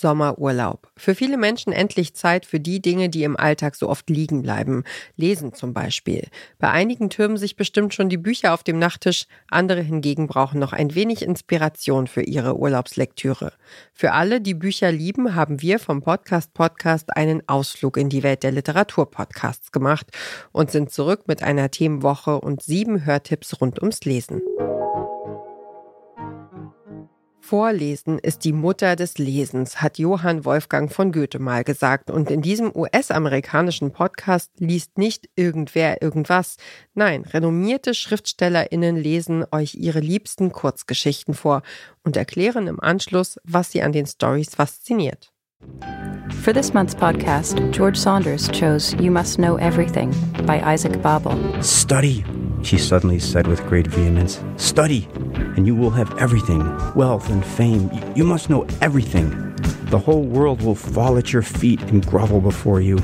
Sommerurlaub. Für viele Menschen endlich Zeit für die Dinge, die im Alltag so oft liegen bleiben. Lesen zum Beispiel. Bei einigen türmen sich bestimmt schon die Bücher auf dem Nachttisch, andere hingegen brauchen noch ein wenig Inspiration für ihre Urlaubslektüre. Für alle, die Bücher lieben, haben wir vom Podcast Podcast einen Ausflug in die Welt der Literaturpodcasts gemacht und sind zurück mit einer Themenwoche und sieben Hörtipps rund ums Lesen. Vorlesen ist die Mutter des Lesens, hat Johann Wolfgang von Goethe mal gesagt. Und in diesem US-amerikanischen Podcast liest nicht irgendwer irgendwas. Nein, renommierte SchriftstellerInnen lesen euch ihre liebsten Kurzgeschichten vor und erklären im Anschluss, was sie an den Stories fasziniert. For this month's podcast, George Saunders chose You Must Know Everything by Isaac Babel. Study, she suddenly said with great vehemence. Study! and you will have everything wealth and fame. You must know everything. The whole world will fall at your feet and grovel before you.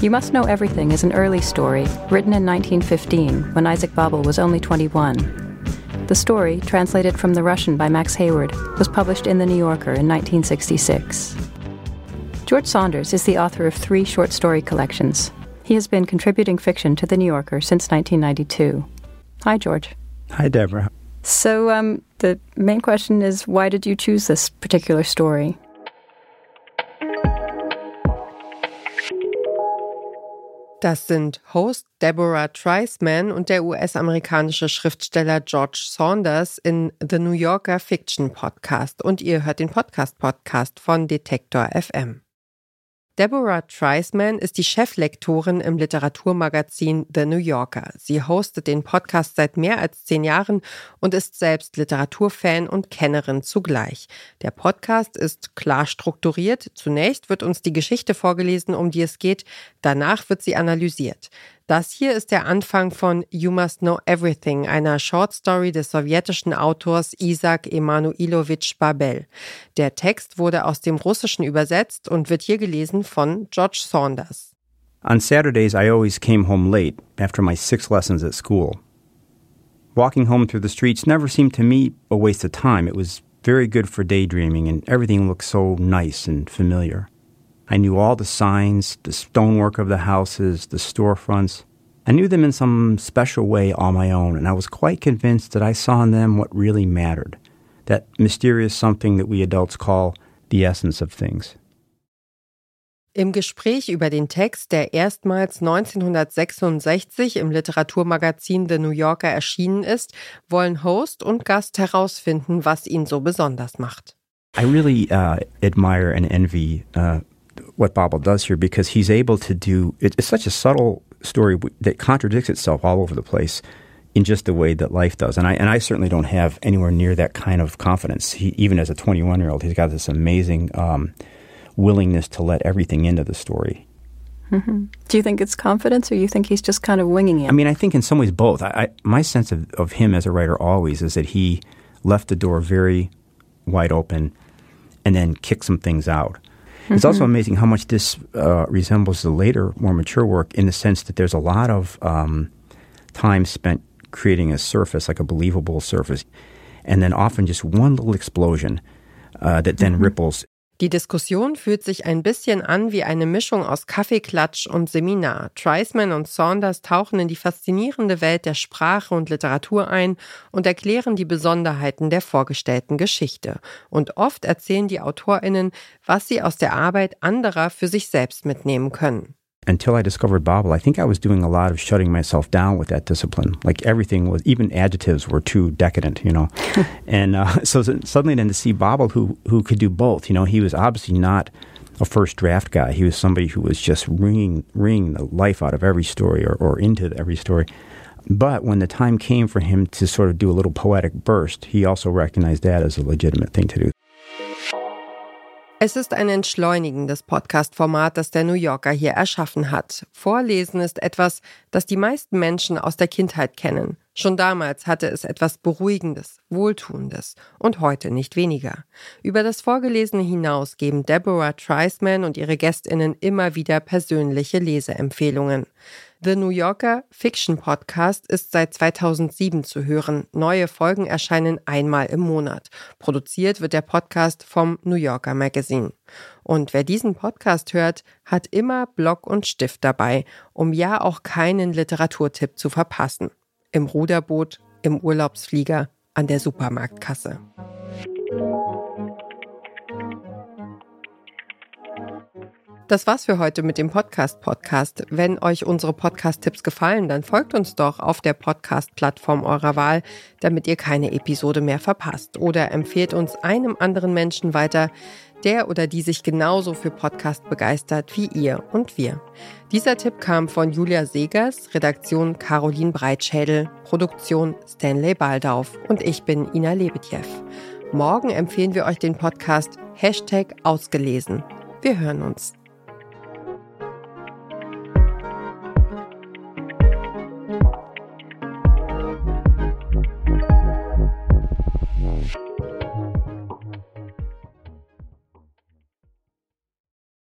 You Must Know Everything is an early story, written in 1915 when Isaac Babel was only 21. The story, translated from the Russian by Max Hayward, was published in The New Yorker in 1966. George Saunders is the author of three short story collections. He has been contributing fiction to The New Yorker since 1992. Hi, George. Hi, Deborah. So, um, the main question is why did you choose this particular story? Das sind Host Deborah Treisman und der US-amerikanische Schriftsteller George Saunders in The New Yorker Fiction Podcast. Und ihr hört den Podcast-Podcast von Detektor FM. Deborah Treisman ist die Cheflektorin im Literaturmagazin The New Yorker. Sie hostet den Podcast seit mehr als zehn Jahren und ist selbst Literaturfan und Kennerin zugleich. Der Podcast ist klar strukturiert. Zunächst wird uns die Geschichte vorgelesen, um die es geht. Danach wird sie analysiert. Das hier ist der Anfang von You Must Know Everything, einer Shortstory des sowjetischen Autors Isaac Emanuilowitsch Babel. Der Text wurde aus dem Russischen übersetzt und wird hier gelesen von George Saunders. On Saturdays, I always came home late after my six lessons at school. Walking home through the streets never seemed to me a waste of time. It was very good for daydreaming, and everything looked so nice and familiar. I knew all the signs, the stonework of the houses, the storefronts. I knew them in some special way all my own, and I was quite convinced that I saw in them what really mattered that mysterious something that we adults call the essence of things. Im Gespräch über den Text, der erstmals 1966 im Literaturmagazin The New Yorker erschienen ist, wollen Host und Gast herausfinden, was ihn so besonders macht. I really uh, admire and envy uh, what Babel does here because he's able to do it, it's such a subtle story that contradicts itself all over the place in just the way that life does. And I and I certainly don't have anywhere near that kind of confidence. He, even as a 21 year old, he's got this amazing um, willingness to let everything into the story. Mm-hmm. Do you think it's confidence, or you think he's just kind of winging it? I mean, I think in some ways both. I, I, my sense of, of him as a writer always is that he left the door very wide open, and then kicked some things out. Mm-hmm. It's also mm-hmm. amazing how much this uh, resembles the later, more mature work in the sense that there's a lot of um, time spent creating a surface, like a believable surface, and then often just one little explosion uh, that then mm-hmm. ripples Die Diskussion fühlt sich ein bisschen an wie eine Mischung aus Kaffeeklatsch und Seminar. Treisman und Saunders tauchen in die faszinierende Welt der Sprache und Literatur ein und erklären die Besonderheiten der vorgestellten Geschichte. Und oft erzählen die AutorInnen, was sie aus der Arbeit anderer für sich selbst mitnehmen können. Until I discovered Babel, I think I was doing a lot of shutting myself down with that discipline. Like everything was, even adjectives were too decadent, you know. and uh, so suddenly then to see Babel, who who could do both, you know, he was obviously not a first draft guy. He was somebody who was just wringing wringing the life out of every story or, or into every story. But when the time came for him to sort of do a little poetic burst, he also recognized that as a legitimate thing to do. Es ist ein entschleunigendes Podcast-Format, das der New Yorker hier erschaffen hat. Vorlesen ist etwas, das die meisten Menschen aus der Kindheit kennen. Schon damals hatte es etwas Beruhigendes, Wohltuendes und heute nicht weniger. Über das Vorgelesene hinaus geben Deborah Treisman und ihre Gästinnen immer wieder persönliche Leseempfehlungen. The New Yorker Fiction Podcast ist seit 2007 zu hören. Neue Folgen erscheinen einmal im Monat. Produziert wird der Podcast vom New Yorker Magazine. Und wer diesen Podcast hört, hat immer Block und Stift dabei, um ja auch keinen Literaturtipp zu verpassen. Im Ruderboot, im Urlaubsflieger, an der Supermarktkasse. Das war's für heute mit dem Podcast Podcast. Wenn euch unsere Podcast-Tipps gefallen, dann folgt uns doch auf der Podcast-Plattform eurer Wahl, damit ihr keine Episode mehr verpasst. Oder empfehlt uns einem anderen Menschen weiter, der oder die sich genauso für Podcast begeistert wie ihr und wir. Dieser Tipp kam von Julia Segers, Redaktion Caroline Breitschädel, Produktion Stanley Baldauf und ich bin Ina Lebetjew. Morgen empfehlen wir euch den Podcast Hashtag ausgelesen. Wir hören uns.